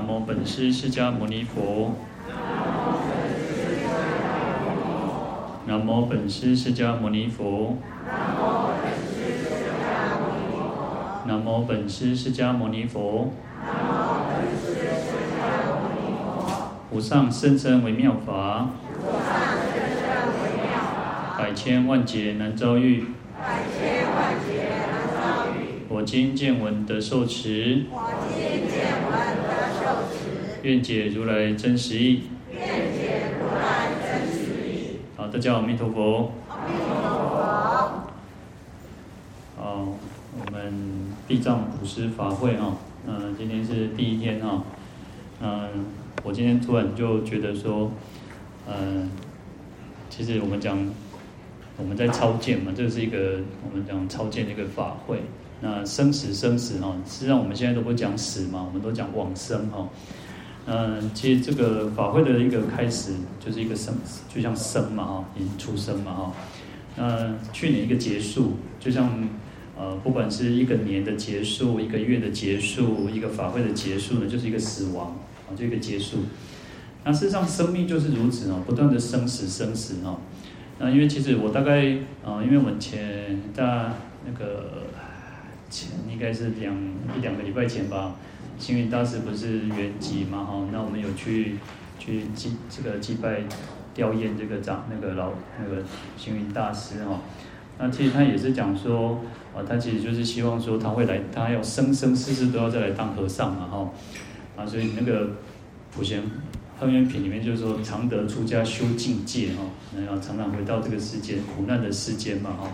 南无本师释迦牟尼佛。南无本师释迦牟尼佛。南无本师释迦牟尼佛。无上甚深微妙法。百千万劫难遭遇。百千万劫难遭遇。我今见闻得受持。我今见闻得受持。愿解如来真实义。愿解如来真实义。好，大家阿弥陀佛。阿弥陀佛。好，我们地藏普施法会哈，嗯，今天是第一天哈，嗯，我今天突然就觉得说，嗯，其实我们讲。我们在超荐嘛，这是一个我们讲超荐的一个法会。那生死生死哈，实际上我们现在都不讲死嘛，我们都讲往生哈。嗯，其实这个法会的一个开始就是一个生，就像生嘛哈，已经出生嘛哈。那去年一个结束，就像呃，不管是一个年的结束，一个月的结束，一个法会的结束呢，就是一个死亡啊，就一个结束。那事实上生命就是如此哦，不断的生死生死哈。那因为其实我大概啊，因为我们前大那个前应该是两一两个礼拜前吧，星云大师不是圆寂嘛哈，那我们有去去祭这个祭拜吊唁这个长那个老那个星云大师哈，那其实他也是讲说啊，他其实就是希望说他会来，他要生生世世都要再来当和尚嘛哈，啊所以那个普贤。《楞严品》里面就是说，常得出家修境界哈，然后常常回到这个世间苦难的世间嘛哈。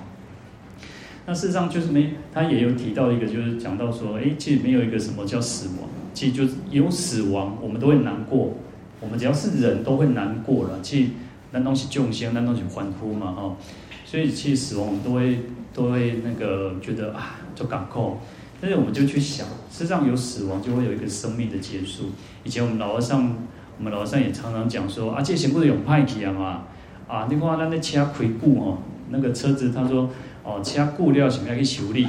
那事实上就是没，他也有提到一个，就是讲到说，哎，其实没有一个什么叫死亡，其实就是有死亡，我们都会难过，我们只要是人都会难过了。其实那东西众生，那东西欢呼嘛哈。所以其实死亡我们都会都会那个觉得啊，就感扣。但是我们就去想，事实上有死亡就会有一个生命的结束。以前我们老和尚。我们老和尚也常常讲说啊，这些不是有派气啊嘛？啊，你看那那车开过哦，那个车子他说哦，车过了想要去修理，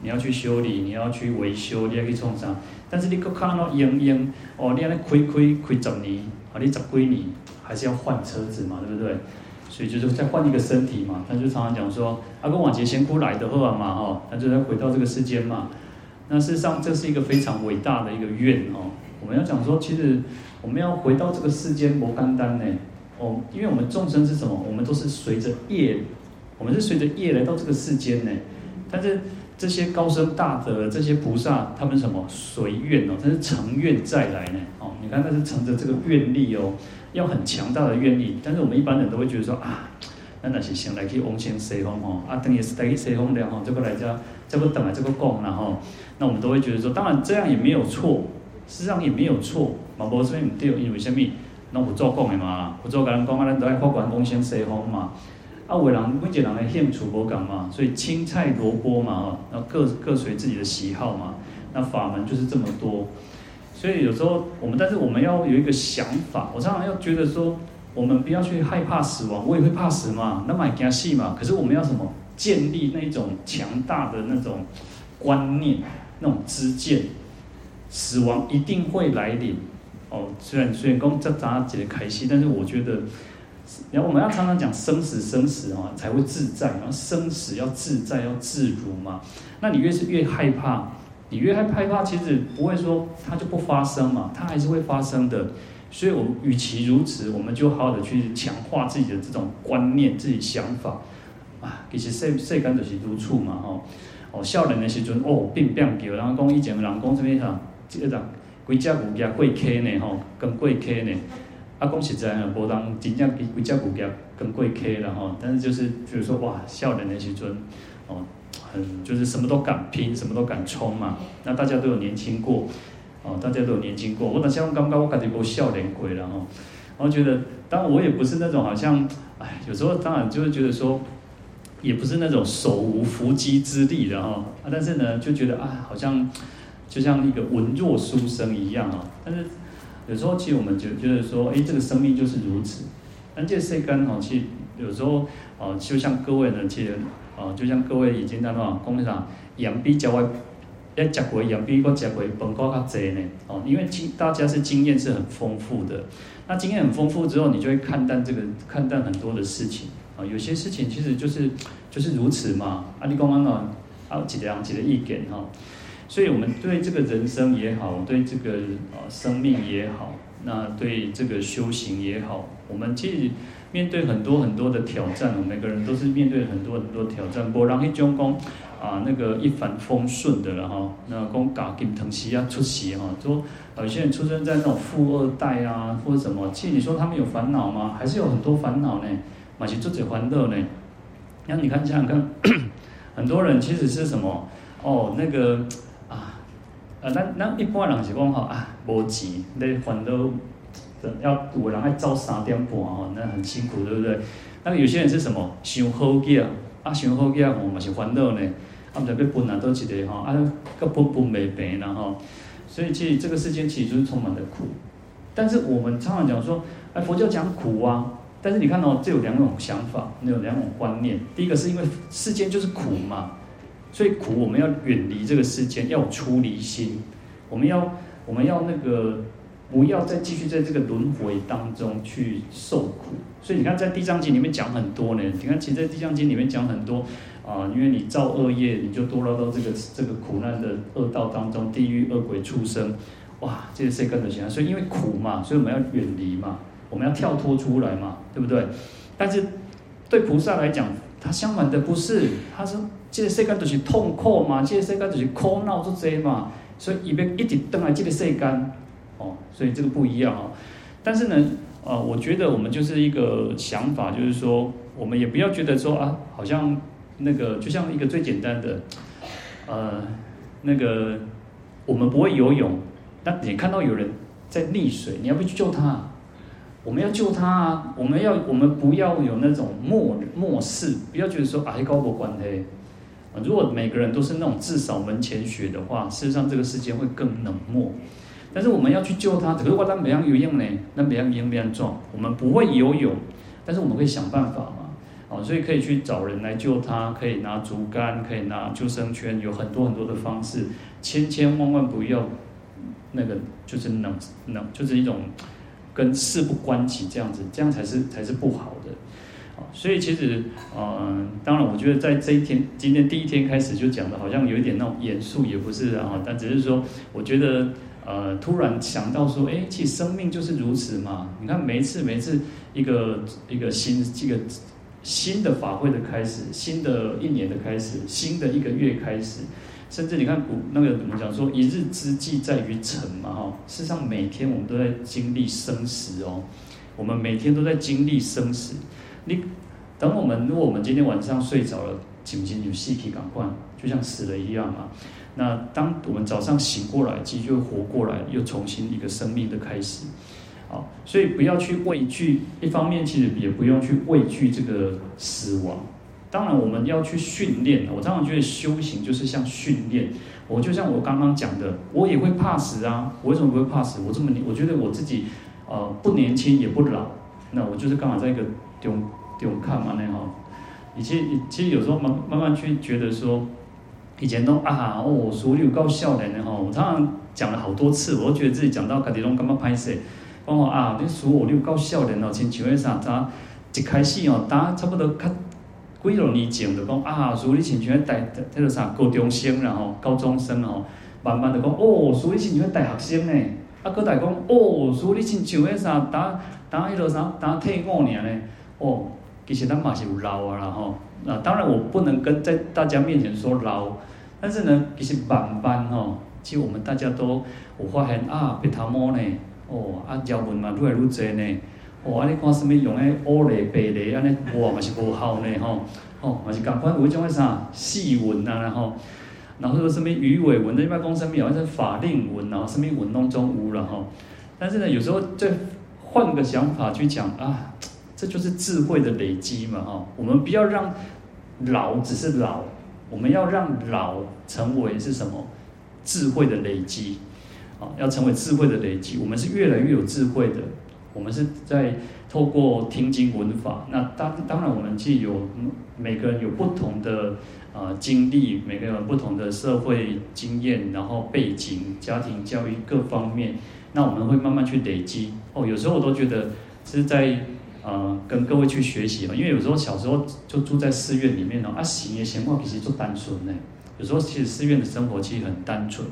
你要去修理，你要去维修，你要去创伤。但是你搁看到用用哦，你安尼开开开十年，啊，你十几年还是要换车子嘛，对不对？所以就是再换一个身体嘛。他就常常讲说，阿公往劫先哭来的后啊嘛，哦，他就在回到这个世间嘛。那事实上这是一个非常伟大的一个愿哦。我们要讲说，其实。我们要回到这个世间，不简单呢。哦，因为我们众生是什么？我们都是随着业，我们是随着业来到这个世间呢。但是这些高僧大德，这些菩萨，他们什么随愿哦？他是乘愿再来呢。哦，你看他是乘着这个愿力哦，要很强大的愿力。但是我们一般人都会觉得说啊，那那些先来去往生西方哦，啊，等于是来去西方了哈，这个来家，这个等来这个供然后，那我们都会觉得说，当然这样也没有错，事实上也没有错。嘛，无啥物毋对，因为啥物，拢有做讲的嘛，有做甲人讲，咱都爱发愿往生西方嘛。啊，伟人每一个人的兴趣无共嘛，所以青菜萝卜嘛，吼，那各各随自己的喜好嘛。那法门就是这么多，所以有时候我们，但是我们要有一个想法，我常常要觉得说，我们不要去害怕死亡，我也会怕死嘛，那么也惊死嘛。可是我们要什么？建立那种强大的那种观念，那种知见，死亡一定会来临。哦，虽然虽然刚这杂节开心，但是我觉得，然后我们要常常讲生死生死啊，才会自在。然后生死要自在，要自如嘛。那你越是越害怕，你越害害怕，其实不会说它就不发生嘛，它还是会发生的。所以，我们与其如此，我们就好好的去强化自己的这种观念、自己想法啊。其实世世间就是如此嘛，吼。哦，少年的时阵哦，变变叫，然后讲以前的人讲什么啥，这个规只牛夹过溪呢？吼，跟过溪呢？啊，讲实在啊，无人真正规规只牛夹跟过溪了吼。但是就是，就是说，哇，少年的时阵，哦，很就是什么都敢拼，什么都敢冲嘛。那大家都有年轻过，哦，大家都有年轻过。我那像刚刚我感觉过少年鬼了吼。我觉得，当然我也不是那种好像，哎，有时候当然就是觉得说，也不是那种手无缚鸡之力的哈。啊，但是呢，就觉得啊，好像。就像一个文弱书生一样啊，但是有时候其实我们就觉得说，哎，这个生命就是如此。但这世间哦，其实有时候哦，就像各位呢，其实哦，就像各位已经在那工厂养比较外要吃过盐比我吃过饭较较济呢。哦，因为经大家是经验是很丰富的，那经验很丰富之后，你就会看淡这个看淡很多的事情啊。有些事情其实就是就是如此嘛。啊，你讲安怎啊，几个人几个意见哈。所以我们对这个人生也好，对这个啊生命也好，那对这个修行也好，我们其实。面对很多很多的挑战，我们每个人都是面对很多很多挑战。不让一种讲啊，那个一帆风顺的了哈。那讲家境疼惜啊，出席哈，说有些人出生在那种富二代啊，或者什么，其实你说他们有烦恼吗？还是有很多烦恼呢？满是自己欢乐呢？那你看，想想看，很多人其实是什么？哦，那个，呃，那那一般人是讲哈啊，无钱，你烦恼。要有人爱走三点半哦，那很辛苦，对不对？那有些人是什么？想好囝啊，想好囝哦，嘛是烦恼呢。啊，唔知要分哪多一个哈，啊，个分分未平然后，所以其实这个世间其实就是充满了苦。但是我们常常讲说，哎，佛教讲苦啊，但是你看哦，这有两种想法，有两种观念。第一个是因为世间就是苦嘛，所以苦我们要远离这个世间，要有出离心，我们要我们要那个。不要再继续在这个轮回当中去受苦，所以你看，在《地藏经》里面讲很多呢。你看，其实，在《地藏经》里面讲很多啊，因为你造恶业，你就堕落到这个这个苦难的恶道当中，地狱、恶鬼、畜生，哇，这些谁跟得起啊？所以，因为苦嘛，所以我们要远离嘛，我们要跳脱出来嘛，对不对？但是对菩萨来讲，他相反的不是，他说这个世界都是痛苦嘛，这个世界都是苦恼之灾嘛，所以伊要一直等来这个世间。哦，所以这个不一样啊，但是呢，呃，我觉得我们就是一个想法，就是说，我们也不要觉得说啊，好像那个就像一个最简单的，呃，那个我们不会游泳，那你看到有人在溺水，你要不要去救他？我们要救他啊！我们要，我们不要有那种漠漠视，不要觉得说啊，高不关黑。啊如果每个人都是那种自扫门前雪的话，事实上这个世界会更冷漠。但是我们要去救他，可是我咱没样游泳呢，那没样游没样壮，我们不会游泳，但是我们会想办法嘛，哦，所以可以去找人来救他，可以拿竹竿，可以拿救生圈，有很多很多的方式，千千万万不要那个就是冷冷，就是一种跟事不关己这样子，这样才是才是不好的，所以其实，嗯，当然我觉得在这一天，今天第一天开始就讲的好像有一点那种严肃，也不是啊，但只是说，我觉得。呃，突然想到说，哎，其实生命就是如此嘛。你看，每一次，每一次一个一个新这个新的法会的开始，新的一年的开始，新的一个月开始，甚至你看古那个怎么讲说，一日之计在于晨嘛，哈。事实上，每天我们都在经历生死哦。我们每天都在经历生死。你等我们，如果我们今天晚上睡着了，紧不紧有细体感官，就像死了一样嘛。那当我们早上醒过来，其实就活过来，又重新一个生命的开始，好，所以不要去畏惧。一方面，其实也不用去畏惧这个死亡。当然，我们要去训练。我常常觉得修行就是像训练。我就像我刚刚讲的，我也会怕死啊。我为什么不会怕死？我这么，我觉得我自己呃不年轻也不老。那我就是刚好在一个中中看嘛那吼。以前其实有时候慢慢慢去觉得说。以前都啊哦，所以有够少年的吼，我常常讲了好多次，我都觉得自己讲到家己拢感觉歹势。讲我啊，你说我有够少年哦，亲像迄啥，咋一开始哦，打差不多较几多年前就讲啊，所以亲像迄带迄个啥高中生然后高中生哦，慢慢就讲哦，所以亲像大学生呢，啊，搁大讲哦，所以亲像迄啥打打迄个啥打退伍尔呢，哦，其实咱嘛是有老啊啦吼，那当然我不能跟在大家面前说老。但是呢，其实慢慢吼，其实我们大家都有发现啊，别他妈呢，哦，啊，条纹嘛愈来愈侪呢，哦，啊，你看什么用诶乌雷白雷安尼，哇，嘛是无效呢吼，哦，嘛是共款有迄种诶啥细纹啊，然后，然后说什么鱼尾纹，你别讲什么，好像法令纹，然后什么纹拢总有了吼。但是呢，有时候再换个想法去讲啊，这就是智慧的累积嘛，哈，我们不要让老只是老。我们要让老成为是什么？智慧的累积，啊，要成为智慧的累积。我们是越来越有智慧的，我们是在透过听经闻法。那当当然，我们既有每个人有不同的呃经历，每个人有不同的社会经验，然后背景、家庭教育各方面，那我们会慢慢去累积。哦，有时候我都觉得是在呃跟各位去学习嘛，因为有时候小时候就住在寺院里面哦，啊，行也行，我其实就单纯呢。有时候其实寺院的生活其实很单纯。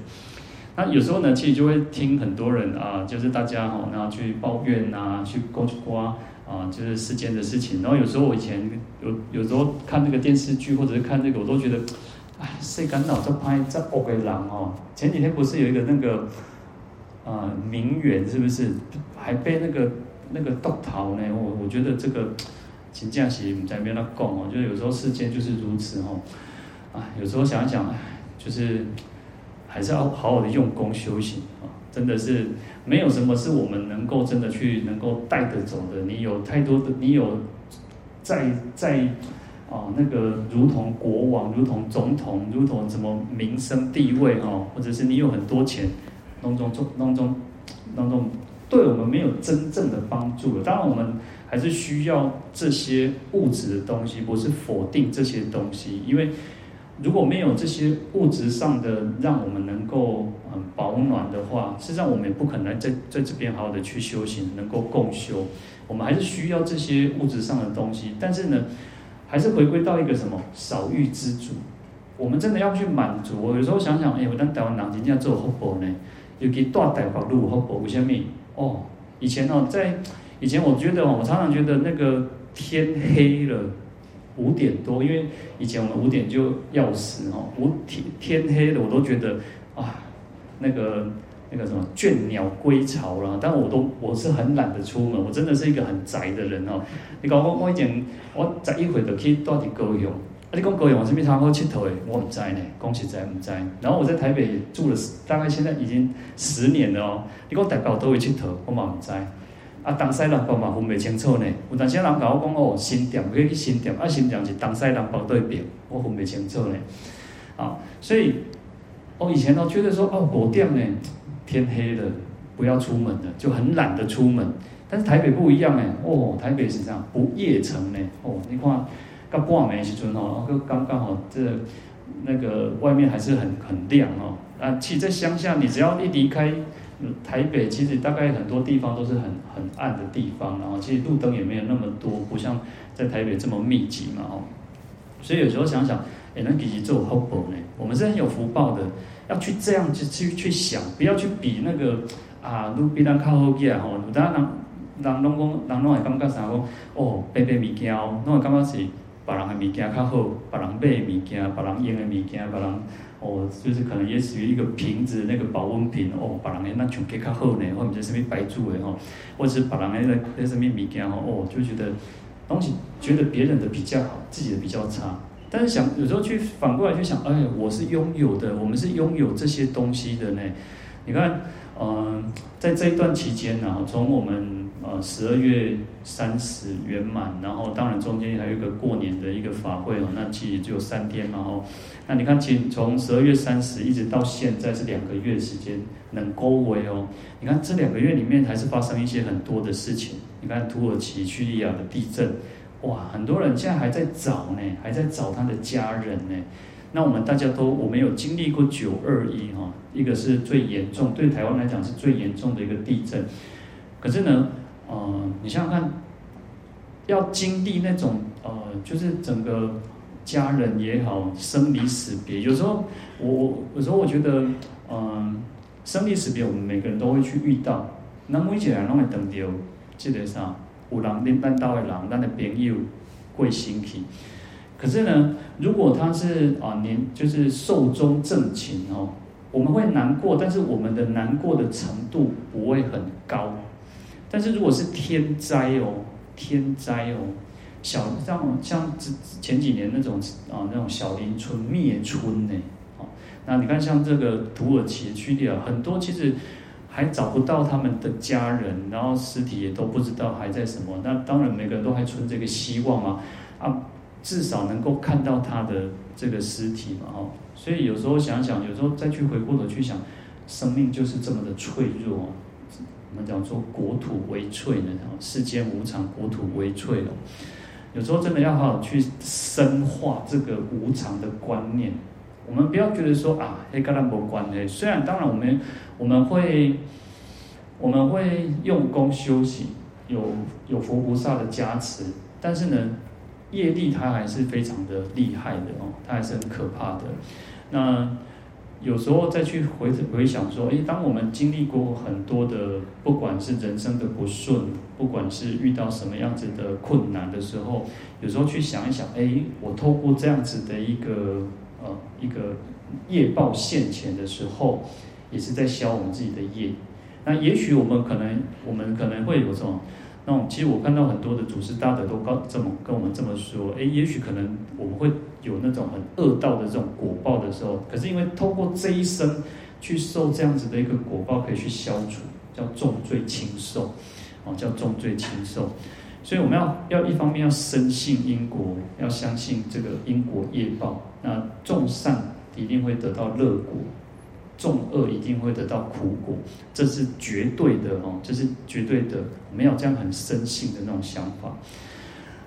那有时候呢，其实就会听很多人啊，就是大家哈，然后去抱怨啊，去勾刮啊，就是世间的事情。然后有时候我以前有有时候看那个电视剧或者是看这个，我都觉得，哎，谁敢老在拍这恶的人哦？前几天不是有一个那个啊名媛是不是还被那个那个盗逃呢？我我觉得这个请假期在那边讲哦，就是有时候世间就是如此哦。啊，有时候想想，就是。还是要好好的用功修行啊！真的是没有什么是我们能够真的去能够带得走的。你有太多的，你有在在啊那个如同国王、如同总统、如同什么名声地位哦，或者是你有很多钱，当中中当中当中对我们没有真正的帮助了。当然，我们还是需要这些物质的东西，不是否定这些东西，因为。如果没有这些物质上的让我们能够嗯保暖的话，实际上我们也不可能在在这边好好的去修行，能够共修。我们还是需要这些物质上的东西，但是呢，还是回归到一个什么少欲知足。我们真的要去满足。我有时候想想，哎，我当台湾人真正做福报呢，尤其大台北路福报，为什么？哦，以前哦，在以前我觉得哦，我常常觉得那个天黑了。五点多，因为以前我们五点就要死哦，五天天黑了，我都觉得啊，那个那个什么倦鸟归巢了。但我都我是很懒得出门，我真的是一个很宅的人哦。你讲我我以前我宅一会就去到底够用，啊你讲高雄是不是好佚佗诶？我唔知呢，讲实在唔知。然后我在台北住了大概现在已经十年了哦。你讲台北都会佚佗，我嘛唔知。啊，东西南北嘛分袂清楚呢。有当时人甲我讲哦，新店可以去新店，啊，新店是东西南北对面，我分袂清楚呢。啊，所以我以前都觉得说哦，五点呢，天黑了，不要出门了，就很懒得出门。但是台北不一样呢，哦，台北是这样，不夜城呢。哦，你看，到半暝时阵哦，就刚刚好，这那个外面还是很很亮哦。啊，其实在乡下，你只要一离开。台北其实大概很多地方都是很很暗的地方，然后其实路灯也没有那么多，不像在台北这么密集嘛，哦。所以有时候想想，哎，那其实做福报呢，我们是很有福报的，要去这样去去去想，不要去比那个啊，路比人靠后边吼，有当人人拢讲，人拢会感觉啥讲，哦，买买物件哦，拢会感觉是别人的物件较好，别人买的物件，别人用的物件，别人。哦，就是可能也属于一个瓶子那个保温瓶哦，别人的那种更较好呢，或者是什么白住的吼，或者是别人的那那什么物件吼，哦，就觉得东西觉得别人的比较好，自己的比较差。但是想有时候去反过来去想，哎，我是拥有的，我们是拥有这些东西的呢。你看，嗯、在这一段期间呢，从我们。呃，十二月三十圆满，然后当然中间还有一个过年的一个法会哦，那其实只有三天嘛哦。那你看，其实从十二月三十一直到现在是两个月时间，能够为哦。你看这两个月里面还是发生一些很多的事情。你看土耳其叙利亚的地震，哇，很多人现在还在找呢，还在找他的家人呢。那我们大家都我们有经历过九二一哈，一个是最严重，对台湾来讲是最严重的一个地震，可是呢。呃，你想想看，要经历那种呃，就是整个家人也好，生离死别。有时候我我有时候我觉得，嗯、呃，生离死别我们每个人都会去遇到。那每一个人拢会等到，记得啥，有人恁咱兜的人，咱的朋友过身去。可是呢，如果他是啊年就是寿终正寝哦，我们会难过，但是我们的难过的程度不会很高。但是如果是天灾哦，天灾哦，小像像前几年那种啊那种小林村灭村呢，啊，那你看像这个土耳其叙利亚很多其实还找不到他们的家人，然后尸体也都不知道还在什么。那当然每个人都还存这个希望嘛，啊，至少能够看到他的这个尸体嘛，哦，所以有时候想想，有时候再去回过头去想，生命就是这么的脆弱。我们讲说国土为脆呢，世间无常，国土为脆哦。有时候真的要好好去深化这个无常的观念。我们不要觉得说啊，黑跟他没关系。虽然当然我们我们会我们会用功修行，有有佛菩萨的加持，但是呢，业力它还是非常的厉害的哦，它还是很可怕的。那有时候再去回回想说，诶，当我们经历过很多的，不管是人生的不顺，不管是遇到什么样子的困难的时候，有时候去想一想，诶，我透过这样子的一个呃一个业报现前的时候，也是在消我们自己的业。那也许我们可能，我们可能会有这种。那种，其实我看到很多的祖师大德都告这么跟我们这么说，诶，也许可能我们会有那种很恶道的这种果报的时候，可是因为透过这一生去受这样子的一个果报，可以去消除，叫重罪轻受，哦，叫重罪轻受。所以我们要要一方面要深信因果，要相信这个因果业报，那种善一定会得到乐果。重恶一定会得到苦果，这是绝对的哦，这是绝对的。我们要这样很深信的那种想法。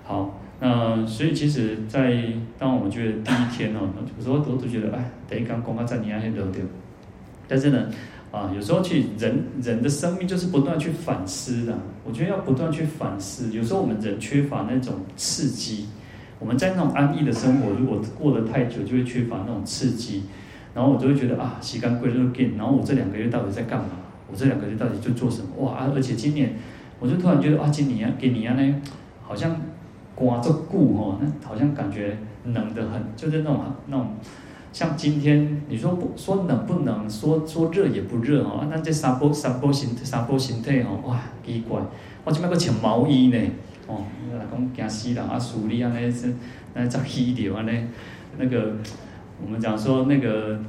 好，那所以其实，在当我们觉得第一天哦，有时候都都觉得哎，等于刚公开在你那些得掉。但是呢，啊，有时候去人人的生命就是不断去反思的。我觉得要不断去反思。有时候我们人缺乏那种刺激，我们在那种安逸的生活，如果过得太久，就会缺乏那种刺激。然后我就会觉得啊，时间过得又紧。然后我这两个月到底在干嘛？我这两个月到底在做什么？哇啊！而且今年，我就突然觉得啊，今年啊，给你啊呢，好像刮着固哦，那好像感觉冷得很，就是那种那种，像今天你说不说冷不冷，说说热也不热哦。那这三波三波形三波形态哦，哇，奇怪！我今麦个穿毛衣呢，哦，来讲惊死人啊，树里啊那是那在溪流啊那那个。我们讲说那个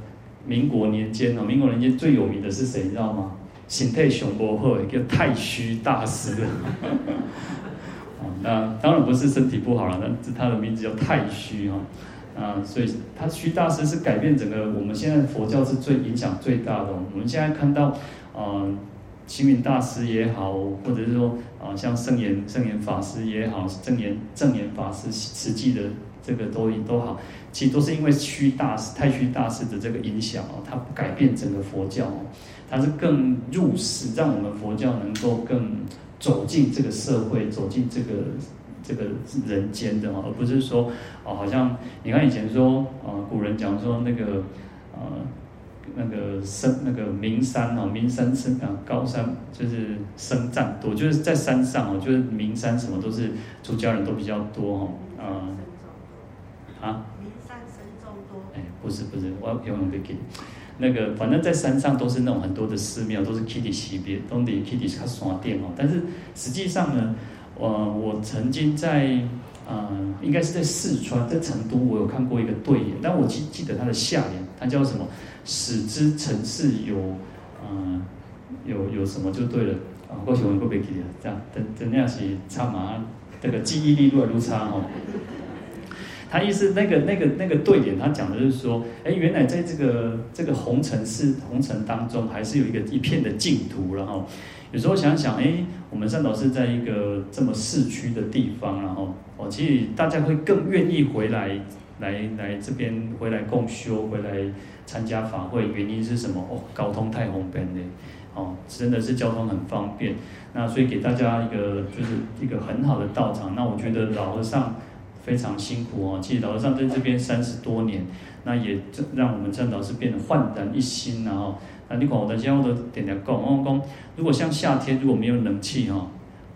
民国年间哦，民国年间最有名的是谁，你知道吗？形态雄博会一个太虚大师的。那当然不是身体不好了，那是他的名字叫太虚哈。啊，所以他虚大师是改变整个我们现在佛教是最影响最大的。我们现在看到啊，星云大师也好，或者是说啊，像圣严圣严法师也好，正言正言法师实际的这个都都好。其实都是因为虚大师、太虚大师的这个影响哦，他改变整个佛教哦，他是更入世，让我们佛教能够更走进这个社会，走进这个这个人间的哦，而不是说哦，好像你看以前说啊，古人讲说那个呃，那个深那个名山哦，名山深啊，高山就是僧藏多，就是在山上哦，就是名山什么都是出家人都比较多哈啊啊。名山神众多。哎不是不是，我要用个给，那个反正在山上都是那种很多的寺庙，都是 Kitty 西边，都得 Kitty 卡刷店哦。但是实际上呢，我我曾经在呃，应该是在四川，在成都，我有看过一个对联，但我记记得它的下联，它叫什么？使之城市有，呃，有有什么就对了啊。过去我过别记了，这样等等那样是差嘛，这个记忆力越来越差哦。他意思那个那个那个对联，他讲的就是说，哎，原来在这个这个红尘是红尘当中，还是有一个一片的净土。然后有时候想想，哎，我们善导是在一个这么市区的地方，然后哦，其实大家会更愿意回来来来这边回来共修，回来参加法会，原因是什么？哦，交通太方便的，哦，真的是交通很方便。那所以给大家一个就是一个很好的道场。那我觉得老和尚。非常辛苦哦，其实老和尚在这边三十多年，那也让我们善导师变得焕然一新然后，那你看我的家我都点点讲，我讲如果像夏天如果没有冷气哈，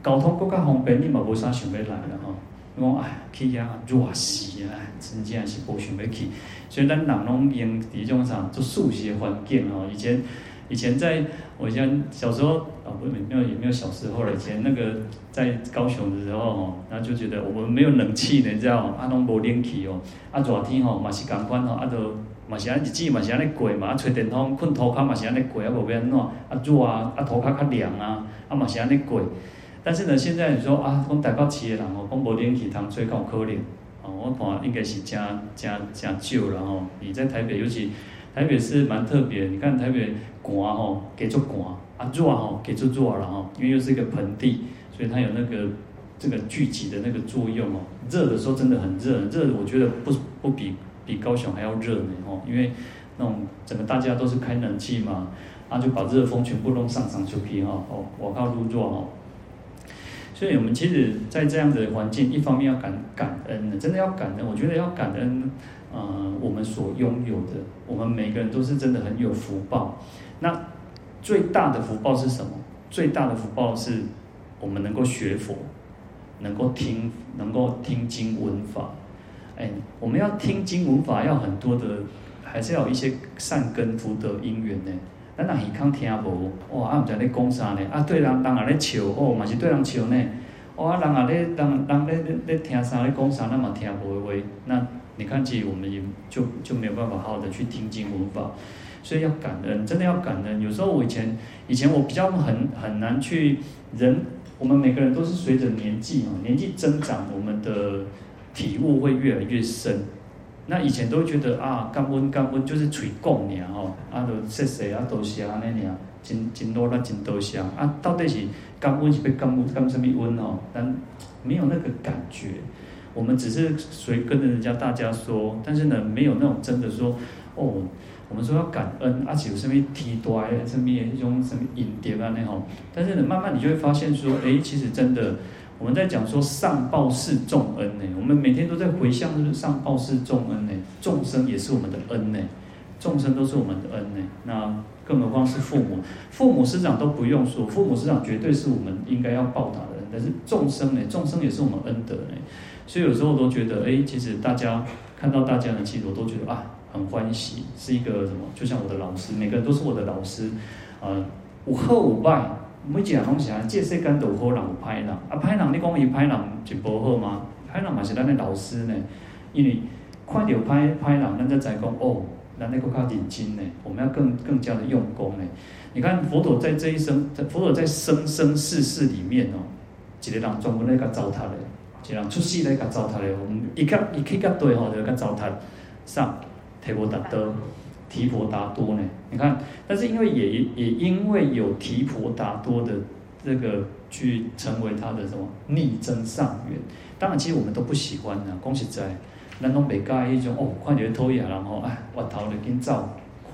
交通更加方便，你嘛无啥想要来了哈。我讲哎，去呀热死啊，真正是无想要去。所以咱人拢用这种啥做舒适环境哦，以前。以前在我以前小时候啊，不没有也没有小时候了。以前那个在高雄的时候哦，然后就觉得我们没有冷气呢，你知道吗？啊，拢无冷气哦，啊热天吼嘛是共款吼，啊都嘛是安日子嘛是安尼过嘛，啊吹电风困涂骹嘛是安尼过，啊无变安怎？啊热啊，啊涂骹较凉啊，啊嘛是安尼过。但是呢，现在你说啊，讲台北市的人吼，讲无冷气通吹够可怜哦，我看应该是真真真少了吼。你在台北尤其。台北是蛮特别，你看台北寒吼，给足寒，啊热哦，给出热了哈，因为又是一个盆地，所以它有那个这个聚集的那个作用哦。热的时候真的很热，热我觉得不不比比高雄还要热呢哦，因为那种整个大家都是开冷气嘛，啊就把热风全部弄上上去皮哈哦，我靠入热哦。所以我们其实，在这样的环境，一方面要感感恩的，真的要感恩。我觉得要感恩，呃，我们所拥有的，我们每个人都是真的很有福报。那最大的福报是什么？最大的福报是我们能够学佛，能够听，能够听经闻法。哎，我们要听经闻法，要很多的，还是要有一些善根福德因缘呢。咱那耳孔听无，哇！啊，毋知咧讲啥呢？啊，对人人也咧笑，哦，嘛是对人笑呢。哇、哦，人也咧，人人咧咧听啥咧讲啥，咱嘛听无话。那你看，其实我们也就就没有办法好好的去听经闻法，所以要感恩，真的要感恩。有时候我以前以前我比较很很难去人，我们每个人都是随着年纪啊，年纪增长，我们的体悟会越来越深。那以前都会觉得啊，感恩感恩就是嘴讲尔吼，啊，都谢谢啊，多谢安尼尔，真真多啦，真多谢啊，啊到底是感恩是被感恩感什么恩哦？但没有那个感觉，我们只是随跟着人家大家说，但是呢，没有那种真的说哦，我们说要感恩，而且有什么提多哎，什么一种什么引碟啊那吼，但是呢，慢慢你就会发现说，哎，其实真的。我们在讲说上报四重恩呢，我们每天都在回向，就是上报四重恩呢，众生也是我们的恩呢，众生都是我们的恩呢，那更何况是父母，父母师长都不用说，父母师长绝对是我们应该要报答的人，但是众生呢，众生也是我们恩德呢，所以有时候我都觉得，哎，其实大家看到大家的气度，我都觉得啊，很欢喜，是一个什么，就像我的老师，每个人都是我的老师，呃，有好有坏。每一个人拢是安，这世间都有好人有歹人，啊歹人你讲伊歹人就无好吗？歹人嘛是咱的老师呢，因为看到歹歹人，咱才知讲哦，咱那个较认真呢，我们要更更加的用功呢。你看佛陀在这一生，在佛陀在生生世世里面哦，一个人专门来甲糟蹋的，一个人出世来甲糟蹋的，我们一个一去甲对吼，就甲糟蹋上提婆达多。提婆达多呢？你看，但是因为也也因为有提婆达多的这个去成为他的什么逆增上缘，当然其实我们都不喜欢的。恭喜在，咱拢袂介意一种哦，看到讨厌，然后哎，我头就紧走，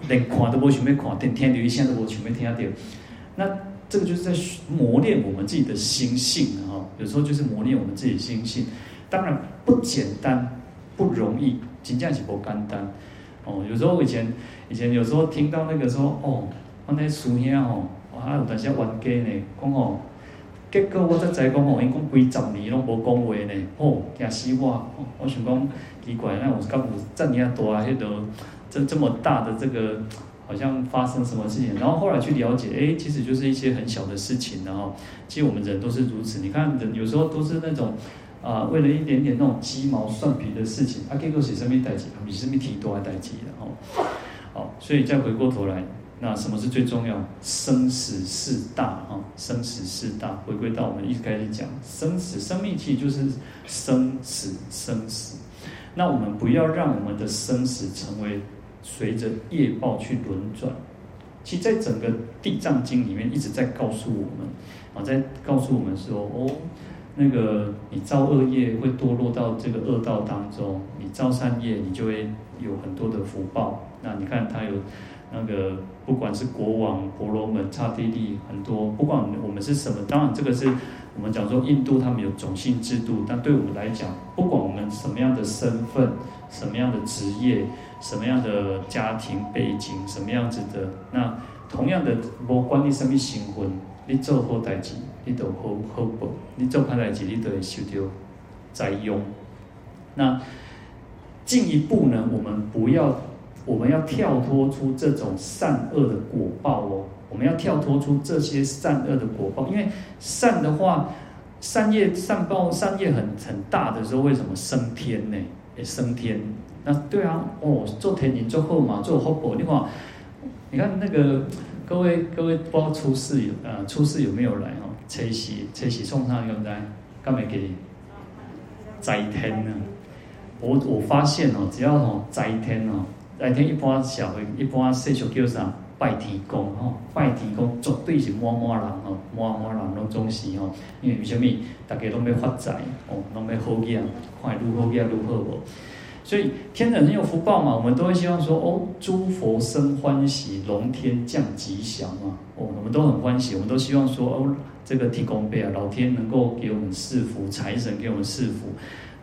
连看都无想要看，连听到一声都无想要听到。那这个就是在磨练我们自己的心性啊，有时候就是磨练我们自己心性。当然不简单，不容易，真正是不简单。哦，有时候以前以前有时候听到那个说哦，我那师兄哦，哇，有当时冤家呢，讲哦，结果我才知讲哦，因讲几十年拢无讲话呢，哦，惊死我！哦、我想讲奇怪，那我是刚有这么大迄个这这么大的这个，好像发生什么事情？然后后来去了解，哎，其实就是一些很小的事情，然后其实我们人都是如此。你看人有时候都是那种。啊，为了一点点那种鸡毛蒜皮的事情，啊，结果是什么代志？比什么提多还代志的哦。好，所以再回过头来，那什么是最重要？生死事大啊，生死事大。回归到我们一开始讲生死，生命其实就是生死，生死。那我们不要让我们的生死成为随着业报去轮转。其实，在整个地藏经里面一直在告诉我们，啊，在告诉我们说，哦。那个你造恶业会堕落到这个恶道当中，你造善业你就会有很多的福报。那你看他有那个不管是国王、婆罗门、刹帝利很多，不管我们是什么，当然这个是我们讲说印度他们有种姓制度，但对我们来讲，不管我们什么样的身份、什么样的职业、什么样的家庭背景、什么样子的，那同样的，我管你什么身份，你做好代志。你都好好报，你做歹代志，你都会受到灾殃。那进一步呢？我们不要，我们要跳脱出这种善恶的果报哦。我们要跳脱出这些善恶的果报，因为善的话，善业善报善业很很大的时候，为什么升天呢？也升天。那对啊，哦，做天人做好嘛，做好报。你看，你看那个各位各位，不知道出世有呃出世有没有来哦？车时，车时送上，对不对？刚没给你载天呢。我我发现哦，只要哦斋天哦，斋天一般小会一般岁数叫啥？拜天公吼，拜天公绝对是满满人吼，满满人拢总是吼，因为为虾米？大家拢要发财哦，拢要好嘢，看愈好嘢愈好无。所以天人很有福报嘛，我们都会希望说哦，诸佛生欢喜，龙天降吉祥嘛。哦，我们都很欢喜，我们都希望说哦，这个天公伯啊，老天能够给我们赐福，财神给我们赐福。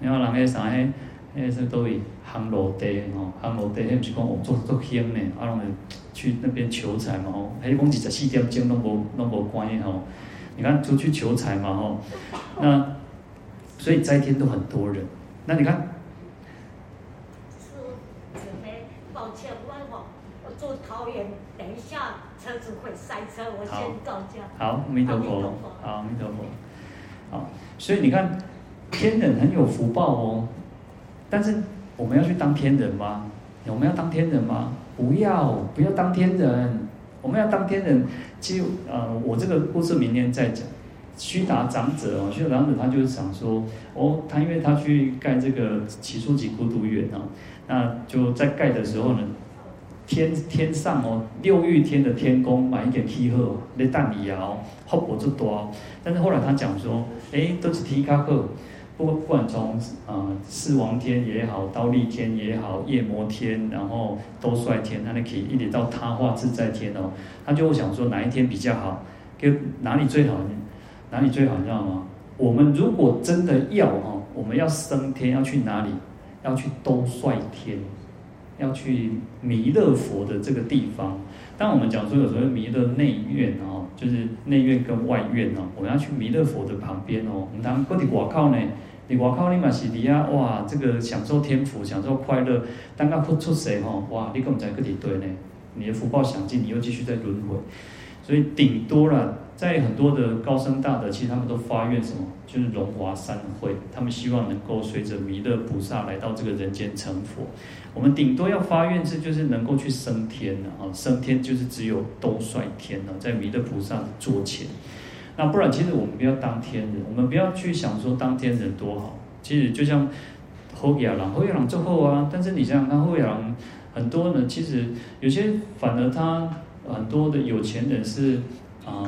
你看人家啥诶，诶，这都以夯炉地哦，夯炉地，迄不是讲哦，做做香呢，啊，拢去那边求财嘛吼，还讲二十四点钟拢无拢无关系吼。你看出去求财嘛吼，那所以在天都很多人，那你看。桃园，等一下塞车，我先告假。好，阿弥陀佛，好，阿弥陀佛。好，所以你看，天人很有福报哦。但是我们要去当天人吗？我们要当天人吗？不要，不要当天人。我们要当天人，其实呃，我这个故事明天再讲。须达长者哦，须达长者他就是想说，哦，他因为他去盖这个只树给孤独园啊，那就在盖的时候呢。天天上哦，六欲天的天宫买一点气候，那蛋里啊，福报就多。但是后来他讲说，哎，都是提卡克，不不管从啊四王天也好，刀利天也好，夜摩天，然后兜率天，他那可以一直到他化自在天哦，他就会想说哪一天比较好，跟哪里最好？哪里最好，你知道吗？我们如果真的要哈，我们要升天，要去哪里？要去兜率天。要去弥勒佛的这个地方，当我们讲说有时候弥勒内院哦，就是内院跟外院哦，我们要去弥勒佛的旁边哦。我们当过去外口呢，你外口你嘛是底下哇，这个享受天福，享受快乐。当他出出世吼，哇，你根本在个底对呢，你的福报享尽，你又继续在轮回。所以顶多了，在很多的高僧大德，其实他们都发愿什么，就是荣华三会，他们希望能够随着弥勒菩萨来到这个人间成佛。我们顶多要发愿是，就是能够去升天了啊！升天就是只有兜率天了，在弥勒菩萨的座前。那不然，其实我们不要当天人，我们不要去想说当天人多好。其实就像后野郎，后野郎最后啊，但是你想想看，后野郎很多呢，其实有些反而他很多的有钱人是啊、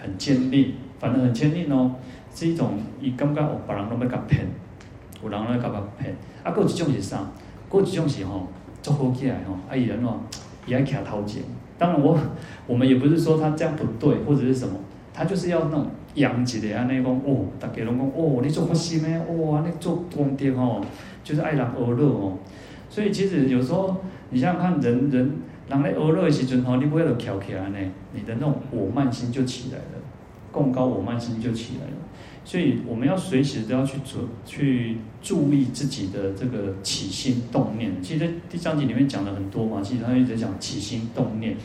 很坚定，反而很坚定哦，是一种以感觉哦，别人都没甲骗，有人来甲他骗，啊，还有一种是啥？过几种时候做好起来吼，啊，伊人哦，也爱徛头前。当然我我们也不是说他这样不对或者是什么，他就是要那种洋气的安尼讲哦，大家拢讲哦，你做佛心咩？哇，你做功德哦，就是爱人娱乐哦。所以其实有时候你想想看，人人人咧娱乐的时阵吼，你不会都翘起来呢，你的那种我慢心就起来了，贡高我慢心就起来了。所以我们要随时都要去注去注意自己的这个起心动念。其实在第三集里面讲了很多嘛，其实他一直在讲起心动念，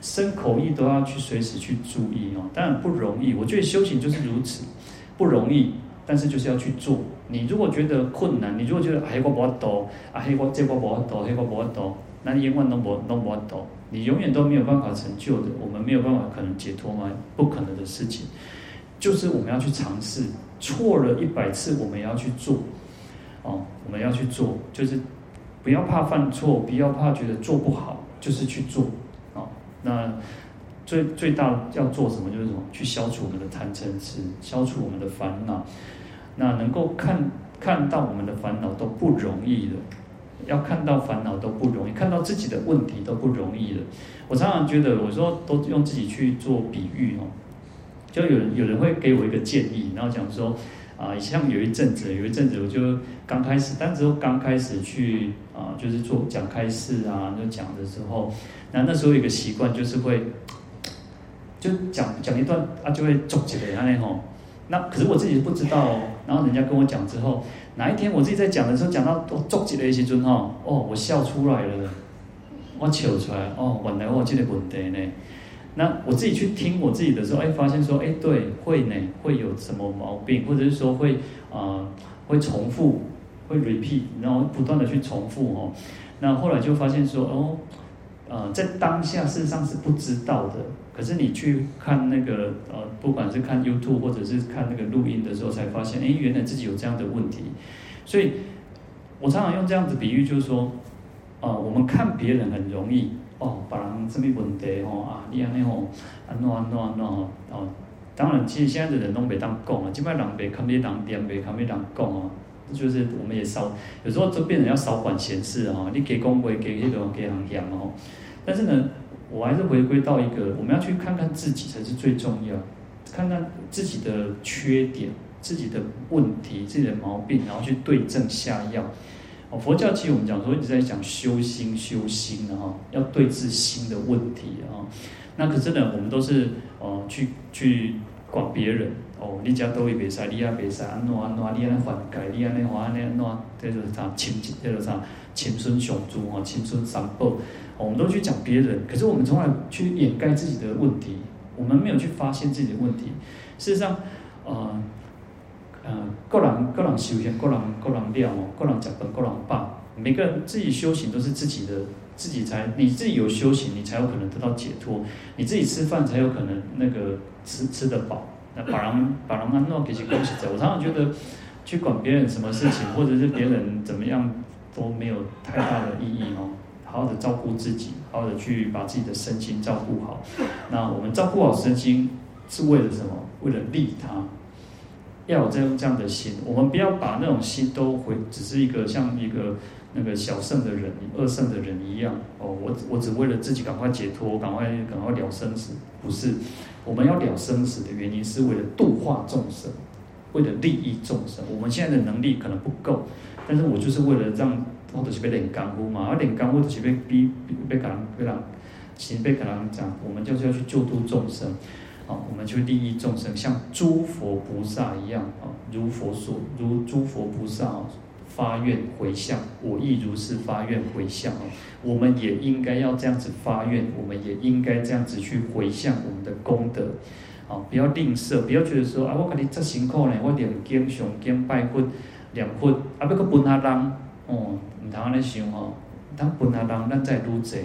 身口意都要去随时去注意哦。当然不容易，我觉得修行就是如此，不容易，但是就是要去做。你如果觉得困难，你如果觉得哎我不会多，啊嘿我这我不会多，嘿我不会多，那你永远都不都不会多，你永远都没有办法成就的。我们没有办法可能解脱吗？不可能的事情。就是我们要去尝试，错了一百次，我们也要去做，哦，我们要去做，就是不要怕犯错，不要怕觉得做不好，就是去做，哦，那最最大要做什么？就是什么？去消除我们的贪嗔痴，消除我们的烦恼。那能够看看到我们的烦恼都不容易的，要看到烦恼都不容易，看到自己的问题都不容易的。我常常觉得，我说都用自己去做比喻哦。就有有人会给我一个建议，然后讲说，啊，像有一阵子，有一阵子我就刚开始，但只有刚开始去啊，就是做讲开示啊，就讲的时候，那那时候有一个习惯就是会，就讲讲一段啊，就会总结的那吼。那可是我自己不知道哦，然后人家跟我讲之后，哪一天我自己在讲的时候讲到我总结的一些尊哈，哦，我笑出来了，我笑出来，哦，原来我有这个问题呢。那我自己去听我自己的时候，哎，发现说，哎，对，会呢，会有什么毛病，或者是说会啊、呃，会重复，会 repeat，然后不断的去重复哦。那后来就发现说，哦，呃，在当下事实上是不知道的，可是你去看那个呃，不管是看 YouTube 或者是看那个录音的时候，才发现，哎，原来自己有这样的问题。所以我常常用这样子比喻，就是说，啊、呃，我们看别人很容易。哦，别人什么问题吼啊，你安尼吼，安怎安怎安怎吼哦。当然，其实现在的人都袂当讲啊，基本上人袂堪比人点，袂堪比人讲哦。就是我们也少，有时候就变成要少管闲事哈。你给公会给那种给行业哦。但是呢，我还是回归到一个，我们要去看看自己才是最重要，看看自己的缺点、自己的问题、自己的毛病，然后去对症下药。哦，佛教其实我们讲说一直在讲修心、修心的哈，要对治心的问题啊。那可是呢，我们都是哦去去管别人。哦，你家都会袂使，你也袂使安诺安怎，你安尼犯戒，你安尼话安尼安诺，这就是啥亲，这就是啥亲孙上珠哈，亲孙三宝。我们都去讲别人，可是我们从来去掩盖自己的问题，我们没有去发现自己的问题。事实上，呃，个人个人修行，个人个人料哦，个人食饭，个人饱。每个人自己修行都是自己的，自己才你自己有修行，你才有可能得到解脱。你自己吃饭才有可能那个吃吃得饱。那 把人把人安诺给些东西走，我常常觉得去管别人什么事情，或者是别人怎么样都没有太大的意义哦。好好的照顾自己，好好的去把自己的身心照顾好。那我们照顾好身心是为了什么？为了利他，要有这样这样的心。我们不要把那种心都回，只是一个像一个那个小圣的人、二圣的人一样哦。我我只为了自己赶快解脱，赶快赶快了生死，不是。我们要了生死的原因，是为了度化众生，为了利益众生。我们现在的能力可能不够，但是我就是为了让，我就是被练功夫嘛，而练功夫就是被逼，被给人，被人，其实被给人讲，我们就是要去救度众生，我们去利益众生，像诸佛菩萨一样，啊，如佛所，如诸佛菩萨。发愿回向，我亦如是发愿回向哦。我们也应该要这样子发愿，我们也应该这样子去回向我们的功德，啊，不要吝啬，不要觉得说啊，我给你这辛苦呢，我念经、上经、拜佛、念佛，啊，要去分下人，哦，唔通安尼想哦，当分下人，咱再愈济，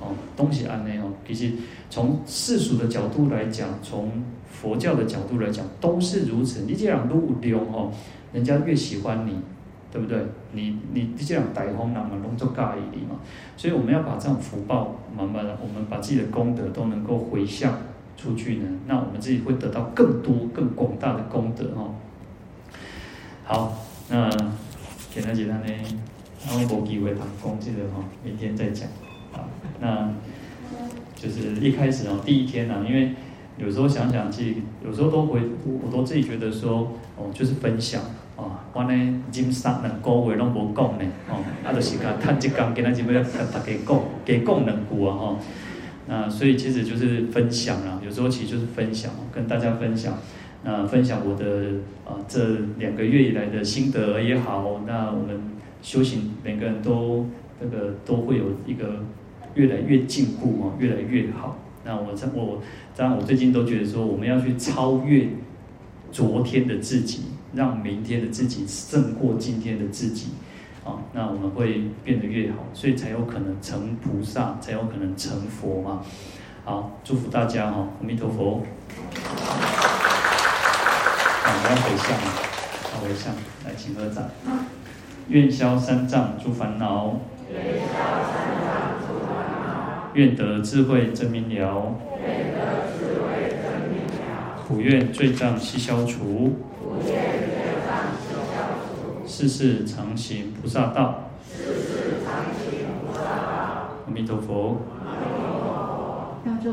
哦，东西安尼哦，其实从世俗的角度来讲，从佛教的角度来讲，都是如此。你这样愈有量哦，人家越喜欢你。对不对？你你这样大方人嘛，拢做介意你嘛，所以我们要把这样福报慢慢的，我们把自己的功德都能够回向出去呢，那我们自己会得到更多更广大的功德哦。好，那简单简单呢，然后没机会谈功这个哈，明天再讲。那就是一开始哦，第一天呢，因为有时候想想，自己有时候都会，我都自己觉得说，哦，就是分享。哦，我呢，今三两个月拢无讲呢，哦，啊，就是甲趁这工，今仔日要甲大家讲，给讲两句啊，吼。那所以其实就是分享啦，有时候其实就是分享，跟大家分享，那分享我的啊这两个月以来的心得也好，那我们修行每个人都这个都会有一个越来越进步哦，越来越好。那我这我当然我最近都觉得说，我们要去超越昨天的自己。让明天的自己胜过今天的自己，啊，那我们会变得越好，所以才有可能成菩萨，才有可能成佛嘛。好，祝福大家哈，阿弥陀佛。好，我要回向，好回向，来请合掌。愿消三障诸烦恼，愿消三障诸烦恼，愿得智慧真明了，愿得智慧真明了，普愿罪障悉消除。世世常行菩萨道，世世常行菩萨道。阿弥陀佛。